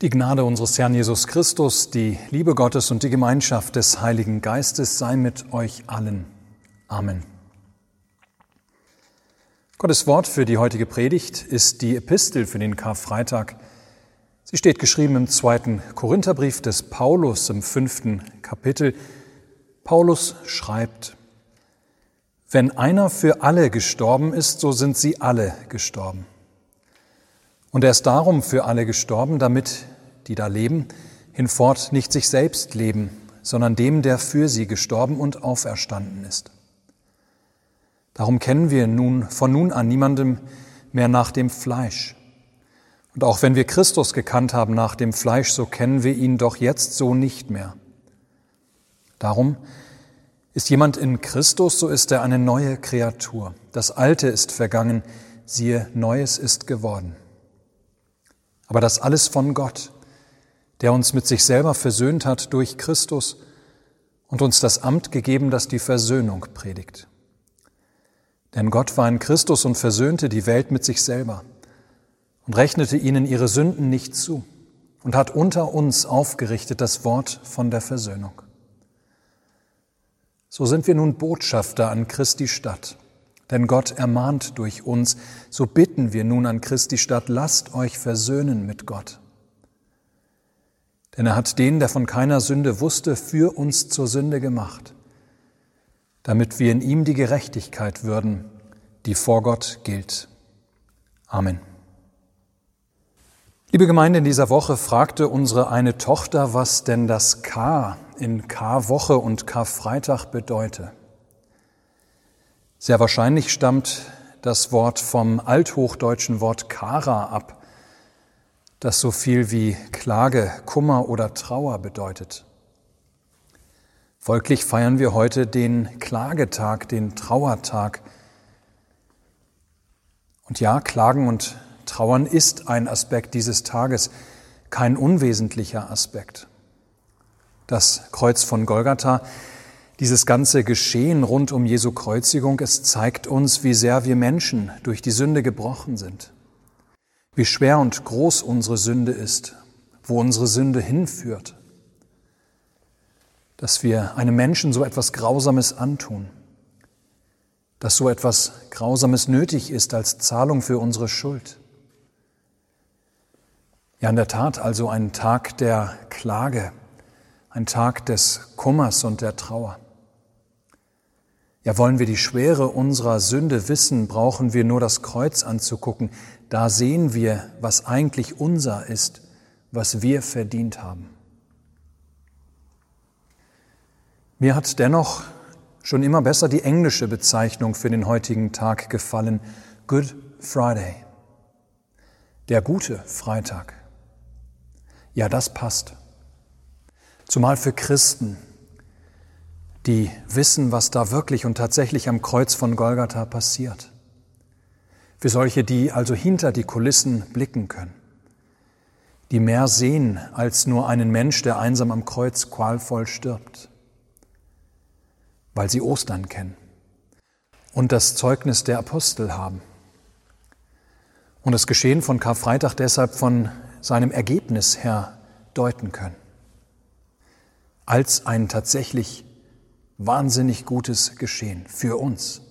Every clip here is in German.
Die Gnade unseres Herrn Jesus Christus, die Liebe Gottes und die Gemeinschaft des Heiligen Geistes sei mit euch allen. Amen. Gottes Wort für die heutige Predigt ist die Epistel für den Karfreitag. Sie steht geschrieben im zweiten Korintherbrief des Paulus im fünften Kapitel. Paulus schreibt, Wenn einer für alle gestorben ist, so sind sie alle gestorben. Und er ist darum für alle gestorben, damit die da leben, hinfort nicht sich selbst leben, sondern dem, der für sie gestorben und auferstanden ist. Darum kennen wir nun von nun an niemandem mehr nach dem Fleisch. Und auch wenn wir Christus gekannt haben nach dem Fleisch, so kennen wir ihn doch jetzt so nicht mehr. Darum ist jemand in Christus, so ist er eine neue Kreatur. Das Alte ist vergangen, siehe, Neues ist geworden. Aber das alles von Gott, der uns mit sich selber versöhnt hat durch Christus und uns das Amt gegeben, das die Versöhnung predigt. Denn Gott war in Christus und versöhnte die Welt mit sich selber und rechnete ihnen ihre Sünden nicht zu und hat unter uns aufgerichtet das Wort von der Versöhnung. So sind wir nun Botschafter an Christi Stadt denn Gott ermahnt durch uns, so bitten wir nun an Christi Stadt, lasst euch versöhnen mit Gott. Denn er hat den, der von keiner Sünde wusste, für uns zur Sünde gemacht, damit wir in ihm die Gerechtigkeit würden, die vor Gott gilt. Amen. Liebe Gemeinde, in dieser Woche fragte unsere eine Tochter, was denn das K in K-Woche und Karfreitag bedeute. Sehr wahrscheinlich stammt das Wort vom althochdeutschen Wort Kara ab, das so viel wie Klage, Kummer oder Trauer bedeutet. Folglich feiern wir heute den Klagetag, den Trauertag. Und ja, Klagen und Trauern ist ein Aspekt dieses Tages, kein unwesentlicher Aspekt. Das Kreuz von Golgatha dieses ganze Geschehen rund um Jesu Kreuzigung, es zeigt uns, wie sehr wir Menschen durch die Sünde gebrochen sind, wie schwer und groß unsere Sünde ist, wo unsere Sünde hinführt, dass wir einem Menschen so etwas Grausames antun, dass so etwas Grausames nötig ist als Zahlung für unsere Schuld. Ja, in der Tat also ein Tag der Klage, ein Tag des Kummers und der Trauer. Ja, wollen wir die Schwere unserer Sünde wissen, brauchen wir nur das Kreuz anzugucken. Da sehen wir, was eigentlich unser ist, was wir verdient haben. Mir hat dennoch schon immer besser die englische Bezeichnung für den heutigen Tag gefallen, Good Friday, der gute Freitag. Ja, das passt. Zumal für Christen, die wissen, was da wirklich und tatsächlich am Kreuz von Golgatha passiert. Für solche, die also hinter die Kulissen blicken können, die mehr sehen als nur einen Mensch, der einsam am Kreuz qualvoll stirbt, weil sie Ostern kennen und das Zeugnis der Apostel haben und das Geschehen von Karfreitag deshalb von seinem Ergebnis her deuten können, als ein tatsächlich wahnsinnig Gutes geschehen für uns.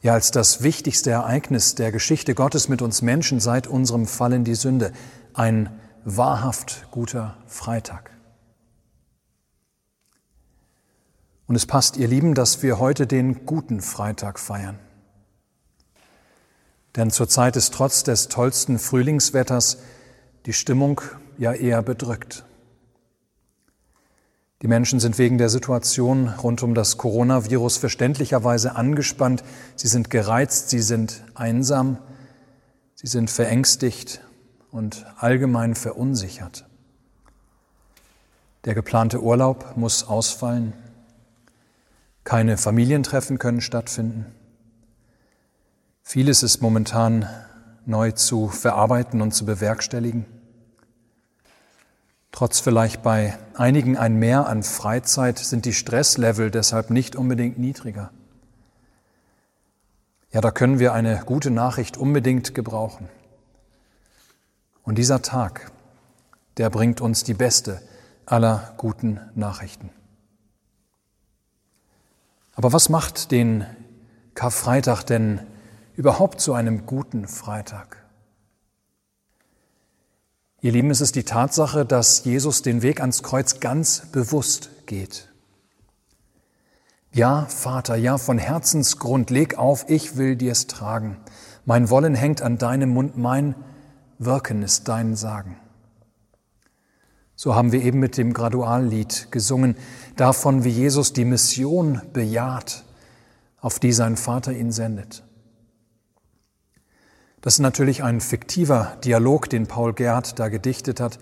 Ja, als das wichtigste Ereignis der Geschichte Gottes mit uns Menschen seit unserem Fall in die Sünde, ein wahrhaft guter Freitag. Und es passt, ihr Lieben, dass wir heute den guten Freitag feiern. Denn zurzeit ist trotz des tollsten Frühlingswetters die Stimmung ja eher bedrückt. Die Menschen sind wegen der Situation rund um das Coronavirus verständlicherweise angespannt, sie sind gereizt, sie sind einsam, sie sind verängstigt und allgemein verunsichert. Der geplante Urlaub muss ausfallen, keine Familientreffen können stattfinden. Vieles ist momentan neu zu verarbeiten und zu bewerkstelligen trotz vielleicht bei einigen ein Mehr an Freizeit sind die Stresslevel deshalb nicht unbedingt niedriger. Ja, da können wir eine gute Nachricht unbedingt gebrauchen. Und dieser Tag, der bringt uns die beste aller guten Nachrichten. Aber was macht den Karfreitag denn überhaupt zu einem guten Freitag? Ihr Lieben, es ist die Tatsache, dass Jesus den Weg ans Kreuz ganz bewusst geht. Ja, Vater, ja, von Herzensgrund, leg auf, ich will dir's tragen. Mein Wollen hängt an deinem Mund, mein Wirken ist dein Sagen. So haben wir eben mit dem Graduallied gesungen, davon, wie Jesus die Mission bejaht, auf die sein Vater ihn sendet. Das ist natürlich ein fiktiver Dialog, den Paul Gerd da gedichtet hat,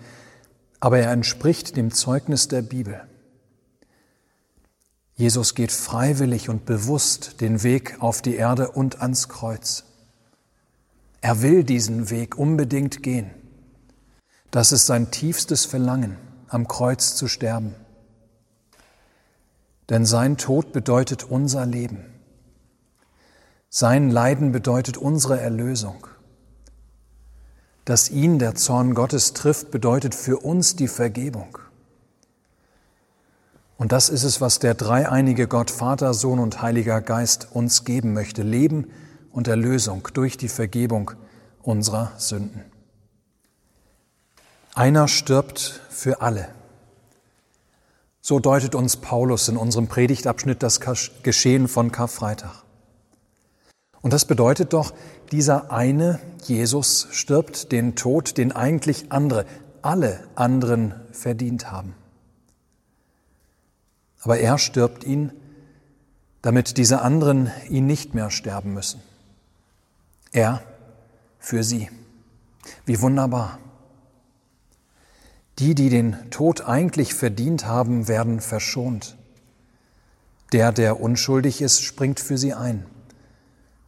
aber er entspricht dem Zeugnis der Bibel. Jesus geht freiwillig und bewusst den Weg auf die Erde und ans Kreuz. Er will diesen Weg unbedingt gehen. Das ist sein tiefstes Verlangen, am Kreuz zu sterben. Denn sein Tod bedeutet unser Leben. Sein Leiden bedeutet unsere Erlösung. Dass ihn der Zorn Gottes trifft, bedeutet für uns die Vergebung. Und das ist es, was der dreieinige Gott, Vater, Sohn und Heiliger Geist uns geben möchte. Leben und Erlösung durch die Vergebung unserer Sünden. Einer stirbt für alle. So deutet uns Paulus in unserem Predigtabschnitt das Geschehen von Karfreitag. Und das bedeutet doch, dieser eine Jesus stirbt den Tod, den eigentlich andere, alle anderen verdient haben. Aber er stirbt ihn, damit diese anderen ihn nicht mehr sterben müssen. Er für sie. Wie wunderbar. Die, die den Tod eigentlich verdient haben, werden verschont. Der, der unschuldig ist, springt für sie ein.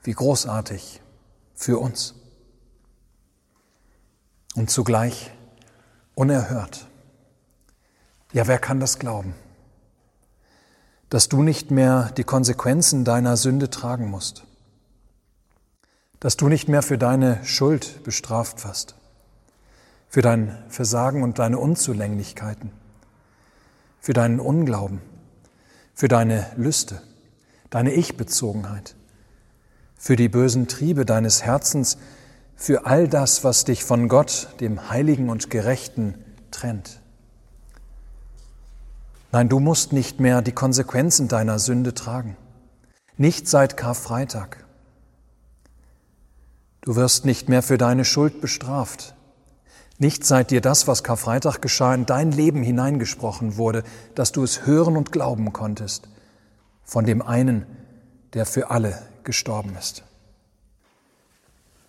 Wie großartig für uns. Und zugleich unerhört. Ja, wer kann das glauben? Dass du nicht mehr die Konsequenzen deiner Sünde tragen musst dass du nicht mehr für deine Schuld bestraft wirst, für dein Versagen und deine Unzulänglichkeiten, für deinen Unglauben, für deine Lüste, deine Ich-Bezogenheit, für die bösen Triebe deines Herzens, für all das, was dich von Gott, dem Heiligen und Gerechten, trennt. Nein, du musst nicht mehr die Konsequenzen deiner Sünde tragen. Nicht seit Karfreitag. Du wirst nicht mehr für deine Schuld bestraft. Nicht seit dir das, was Karfreitag geschah, in dein Leben hineingesprochen wurde, dass du es hören und glauben konntest, von dem einen, der für alle gestorben ist.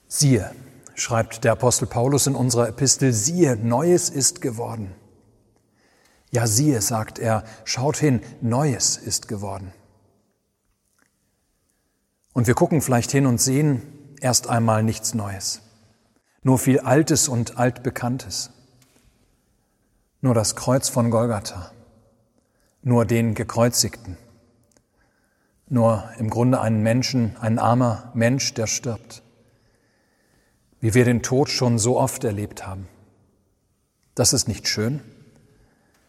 Siehe, schreibt der Apostel Paulus in unserer Epistel, siehe, Neues ist geworden. Ja, siehe, sagt er, schaut hin, Neues ist geworden. Und wir gucken vielleicht hin und sehen, erst einmal nichts Neues, nur viel Altes und Altbekanntes, nur das Kreuz von Golgatha, nur den Gekreuzigten, nur im Grunde einen Menschen, ein armer Mensch, der stirbt, wie wir den Tod schon so oft erlebt haben. Das ist nicht schön,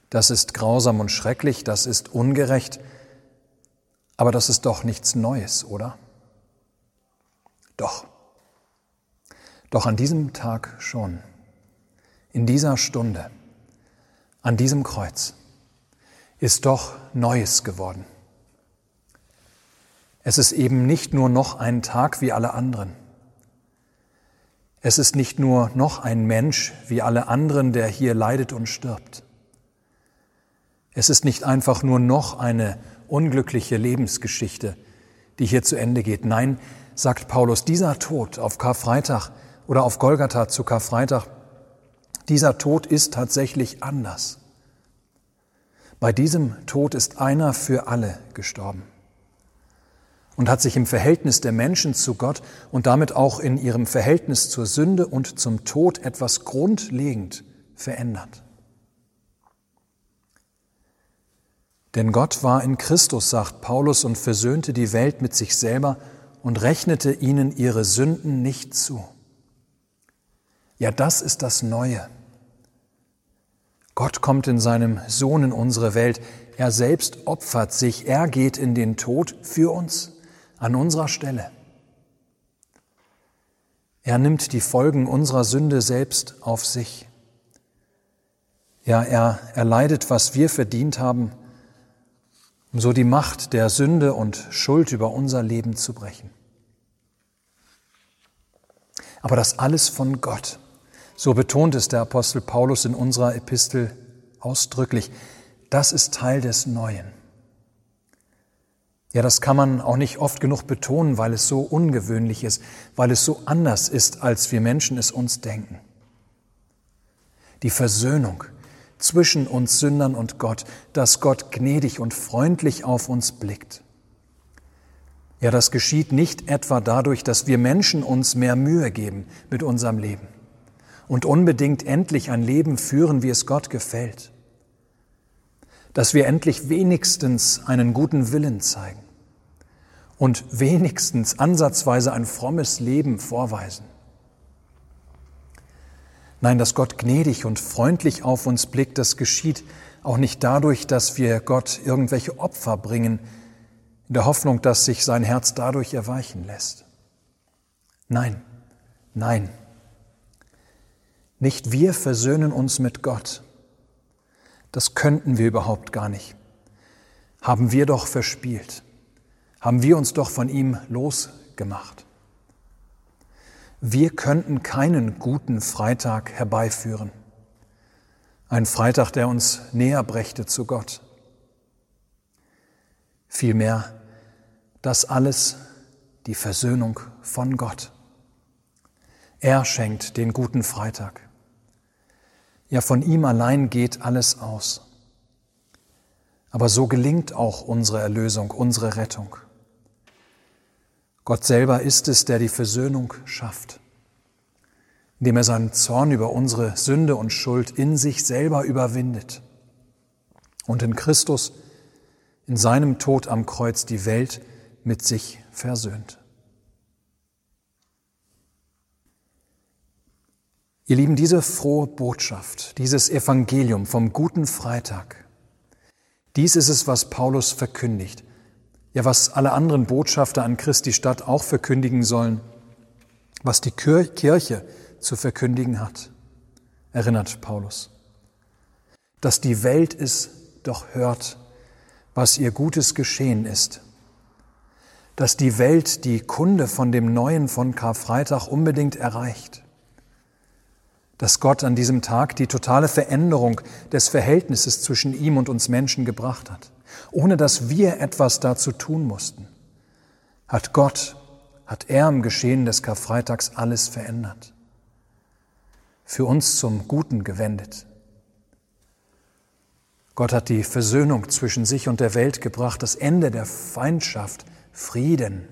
das ist grausam und schrecklich, das ist ungerecht, aber das ist doch nichts Neues, oder? Doch. Doch an diesem Tag schon, in dieser Stunde, an diesem Kreuz, ist doch Neues geworden. Es ist eben nicht nur noch ein Tag wie alle anderen. Es ist nicht nur noch ein Mensch wie alle anderen, der hier leidet und stirbt. Es ist nicht einfach nur noch eine unglückliche Lebensgeschichte, die hier zu Ende geht. Nein, sagt Paulus, dieser Tod auf Karfreitag oder auf Golgatha zu Karfreitag, dieser Tod ist tatsächlich anders. Bei diesem Tod ist einer für alle gestorben und hat sich im Verhältnis der Menschen zu Gott und damit auch in ihrem Verhältnis zur Sünde und zum Tod etwas grundlegend verändert. Denn Gott war in Christus, sagt Paulus, und versöhnte die Welt mit sich selber und rechnete ihnen ihre Sünden nicht zu. Ja, das ist das Neue. Gott kommt in seinem Sohn in unsere Welt. Er selbst opfert sich. Er geht in den Tod für uns, an unserer Stelle. Er nimmt die Folgen unserer Sünde selbst auf sich. Ja, er erleidet, was wir verdient haben, um so die Macht der Sünde und Schuld über unser Leben zu brechen. Aber das alles von Gott. So betont es der Apostel Paulus in unserer Epistel ausdrücklich. Das ist Teil des Neuen. Ja, das kann man auch nicht oft genug betonen, weil es so ungewöhnlich ist, weil es so anders ist, als wir Menschen es uns denken. Die Versöhnung zwischen uns Sündern und Gott, dass Gott gnädig und freundlich auf uns blickt. Ja, das geschieht nicht etwa dadurch, dass wir Menschen uns mehr Mühe geben mit unserem Leben und unbedingt endlich ein Leben führen, wie es Gott gefällt. Dass wir endlich wenigstens einen guten Willen zeigen und wenigstens ansatzweise ein frommes Leben vorweisen. Nein, dass Gott gnädig und freundlich auf uns blickt, das geschieht auch nicht dadurch, dass wir Gott irgendwelche Opfer bringen, in der Hoffnung, dass sich sein Herz dadurch erweichen lässt. Nein, nein. Nicht wir versöhnen uns mit Gott. Das könnten wir überhaupt gar nicht. Haben wir doch verspielt. Haben wir uns doch von ihm losgemacht. Wir könnten keinen guten Freitag herbeiführen. Ein Freitag, der uns näher brächte zu Gott. Vielmehr das alles die Versöhnung von Gott. Er schenkt den guten Freitag. Ja, von ihm allein geht alles aus. Aber so gelingt auch unsere Erlösung, unsere Rettung. Gott selber ist es, der die Versöhnung schafft, indem er seinen Zorn über unsere Sünde und Schuld in sich selber überwindet und in Christus, in seinem Tod am Kreuz die Welt mit sich versöhnt. Ihr Lieben, diese frohe Botschaft, dieses Evangelium vom guten Freitag, dies ist es, was Paulus verkündigt. Ja, was alle anderen Botschafter an Christi Stadt auch verkündigen sollen, was die Kirche zu verkündigen hat, erinnert Paulus. Dass die Welt es doch hört, was ihr Gutes geschehen ist dass die Welt die Kunde von dem Neuen von Karfreitag unbedingt erreicht. Dass Gott an diesem Tag die totale Veränderung des Verhältnisses zwischen ihm und uns Menschen gebracht hat, ohne dass wir etwas dazu tun mussten. Hat Gott, hat er im Geschehen des Karfreitags alles verändert, für uns zum Guten gewendet. Gott hat die Versöhnung zwischen sich und der Welt gebracht, das Ende der Feindschaft, Frieden.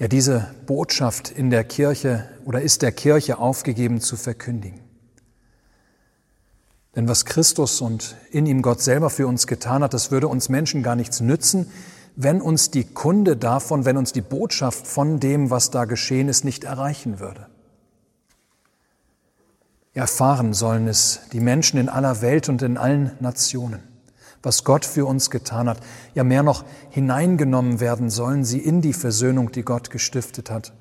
Ja, diese Botschaft in der Kirche oder ist der Kirche aufgegeben zu verkündigen. Denn was Christus und in ihm Gott selber für uns getan hat, das würde uns Menschen gar nichts nützen, wenn uns die Kunde davon, wenn uns die Botschaft von dem, was da geschehen ist, nicht erreichen würde. Erfahren sollen es die Menschen in aller Welt und in allen Nationen was Gott für uns getan hat. Ja, mehr noch hineingenommen werden sollen sie in die Versöhnung, die Gott gestiftet hat,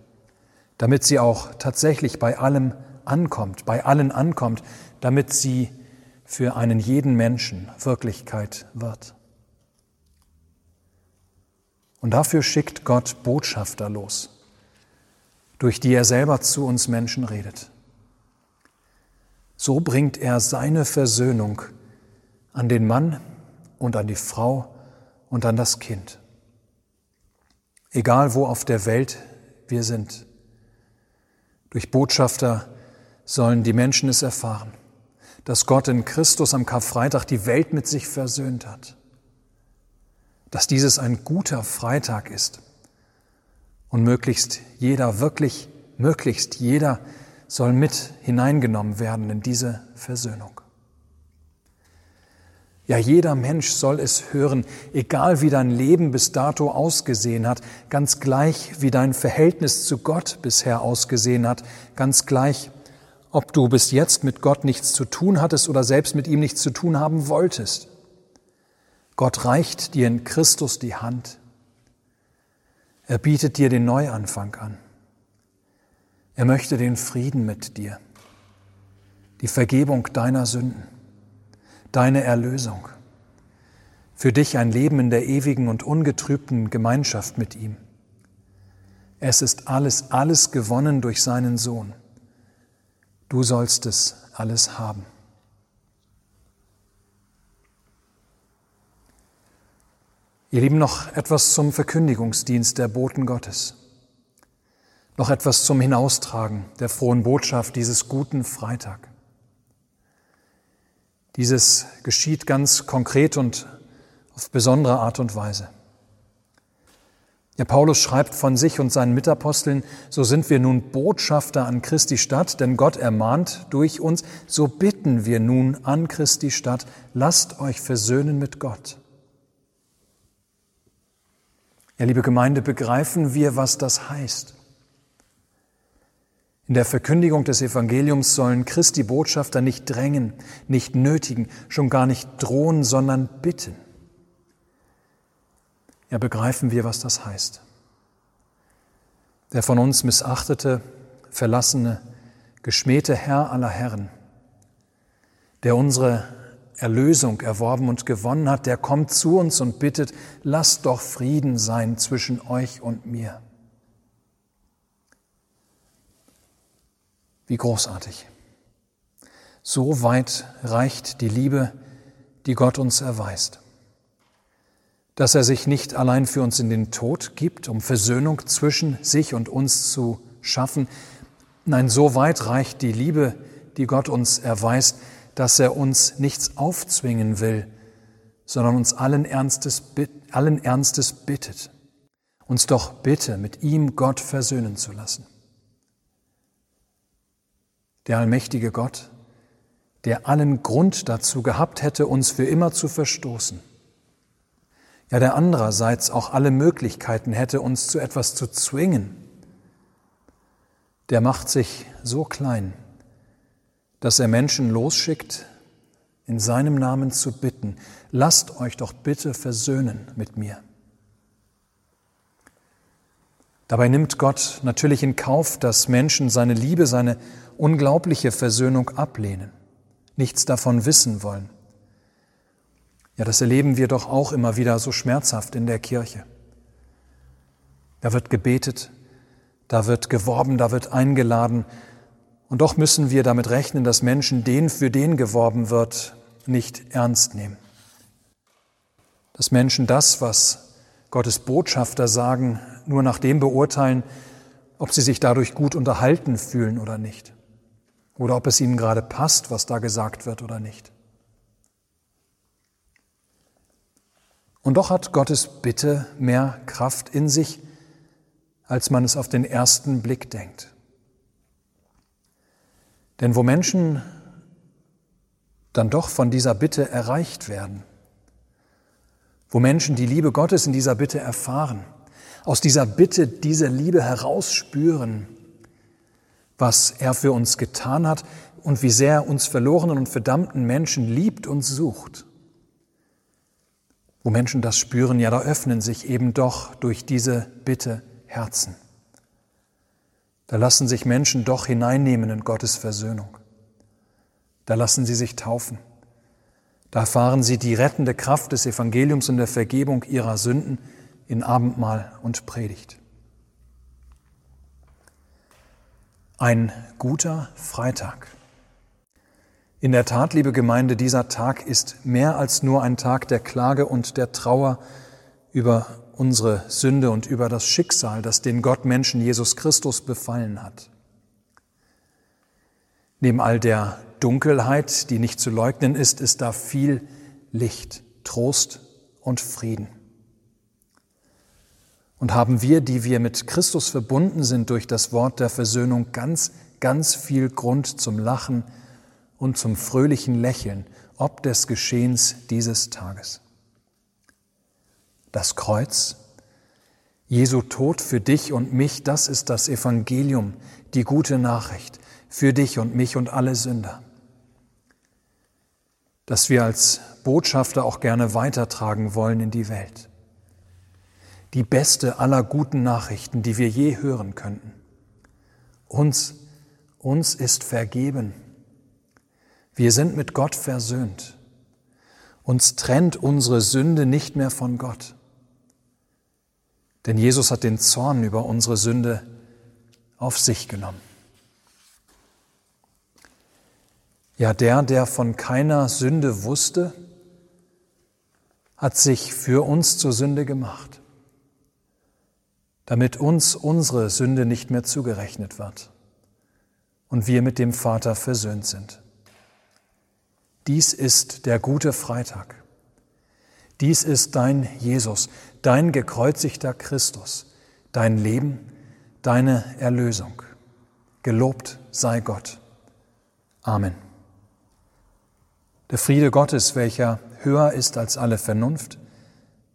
damit sie auch tatsächlich bei allem ankommt, bei allen ankommt, damit sie für einen jeden Menschen Wirklichkeit wird. Und dafür schickt Gott Botschafter los, durch die er selber zu uns Menschen redet. So bringt er seine Versöhnung an den Mann, und an die Frau und an das Kind. Egal wo auf der Welt wir sind. Durch Botschafter sollen die Menschen es erfahren, dass Gott in Christus am Karfreitag die Welt mit sich versöhnt hat. Dass dieses ein guter Freitag ist. Und möglichst jeder, wirklich möglichst jeder soll mit hineingenommen werden in diese Versöhnung. Ja, jeder Mensch soll es hören, egal wie dein Leben bis dato ausgesehen hat, ganz gleich wie dein Verhältnis zu Gott bisher ausgesehen hat, ganz gleich, ob du bis jetzt mit Gott nichts zu tun hattest oder selbst mit ihm nichts zu tun haben wolltest. Gott reicht dir in Christus die Hand. Er bietet dir den Neuanfang an. Er möchte den Frieden mit dir, die Vergebung deiner Sünden deine Erlösung. Für dich ein Leben in der ewigen und ungetrübten Gemeinschaft mit ihm. Es ist alles, alles gewonnen durch seinen Sohn. Du sollst es alles haben. Ihr Lieben, noch etwas zum Verkündigungsdienst der Boten Gottes. Noch etwas zum Hinaustragen der frohen Botschaft dieses guten Freitag. Dieses geschieht ganz konkret und auf besondere Art und Weise. Ja, Paulus schreibt von sich und seinen Mitaposteln, so sind wir nun Botschafter an Christi Stadt, denn Gott ermahnt durch uns, so bitten wir nun an Christi Stadt, lasst euch versöhnen mit Gott. Ja, liebe Gemeinde, begreifen wir, was das heißt. In der Verkündigung des Evangeliums sollen Christi Botschafter nicht drängen, nicht nötigen, schon gar nicht drohen, sondern bitten. Ja, begreifen wir, was das heißt. Der von uns missachtete, verlassene, geschmähte Herr aller Herren, der unsere Erlösung erworben und gewonnen hat, der kommt zu uns und bittet, lasst doch Frieden sein zwischen euch und mir. Wie großartig. So weit reicht die Liebe, die Gott uns erweist. Dass er sich nicht allein für uns in den Tod gibt, um Versöhnung zwischen sich und uns zu schaffen. Nein, so weit reicht die Liebe, die Gott uns erweist, dass er uns nichts aufzwingen will, sondern uns allen Ernstes, allen Ernstes bittet, uns doch bitte mit ihm Gott versöhnen zu lassen der allmächtige Gott, der allen Grund dazu gehabt hätte, uns für immer zu verstoßen. Ja, der andererseits auch alle Möglichkeiten hätte, uns zu etwas zu zwingen. Der macht sich so klein, dass er Menschen losschickt, in seinem Namen zu bitten, lasst euch doch bitte versöhnen mit mir. Dabei nimmt Gott natürlich in Kauf, dass Menschen seine Liebe, seine unglaubliche Versöhnung ablehnen, nichts davon wissen wollen. Ja, das erleben wir doch auch immer wieder so schmerzhaft in der Kirche. Da wird gebetet, da wird geworben, da wird eingeladen, und doch müssen wir damit rechnen, dass Menschen den, für den geworben wird, nicht ernst nehmen. Dass Menschen das, was Gottes Botschafter sagen, nur nach dem beurteilen, ob sie sich dadurch gut unterhalten fühlen oder nicht. Oder ob es ihnen gerade passt, was da gesagt wird oder nicht. Und doch hat Gottes Bitte mehr Kraft in sich, als man es auf den ersten Blick denkt. Denn wo Menschen dann doch von dieser Bitte erreicht werden, wo Menschen die Liebe Gottes in dieser Bitte erfahren, aus dieser Bitte diese Liebe herausspüren, was er für uns getan hat und wie sehr er uns verlorenen und verdammten Menschen liebt und sucht. Wo Menschen das spüren, ja, da öffnen sich eben doch durch diese Bitte Herzen. Da lassen sich Menschen doch hineinnehmen in Gottes Versöhnung. Da lassen sie sich taufen. Da erfahren sie die rettende Kraft des Evangeliums und der Vergebung ihrer Sünden in Abendmahl und Predigt. Ein guter Freitag. In der Tat, liebe Gemeinde, dieser Tag ist mehr als nur ein Tag der Klage und der Trauer über unsere Sünde und über das Schicksal, das den Gott Menschen Jesus Christus befallen hat. Neben all der Dunkelheit, die nicht zu leugnen ist, ist da viel Licht, Trost und Frieden. Und haben wir, die wir mit Christus verbunden sind durch das Wort der Versöhnung, ganz, ganz viel Grund zum Lachen und zum fröhlichen Lächeln, ob des Geschehens dieses Tages. Das Kreuz, Jesu Tod für dich und mich, das ist das Evangelium, die gute Nachricht für dich und mich und alle Sünder, das wir als Botschafter auch gerne weitertragen wollen in die Welt. Die beste aller guten Nachrichten, die wir je hören könnten. Uns, uns ist vergeben. Wir sind mit Gott versöhnt. Uns trennt unsere Sünde nicht mehr von Gott. Denn Jesus hat den Zorn über unsere Sünde auf sich genommen. Ja, der, der von keiner Sünde wusste, hat sich für uns zur Sünde gemacht, damit uns unsere Sünde nicht mehr zugerechnet wird und wir mit dem Vater versöhnt sind. Dies ist der gute Freitag. Dies ist dein Jesus, dein gekreuzigter Christus, dein Leben, deine Erlösung. Gelobt sei Gott. Amen. Der Friede Gottes, welcher höher ist als alle Vernunft,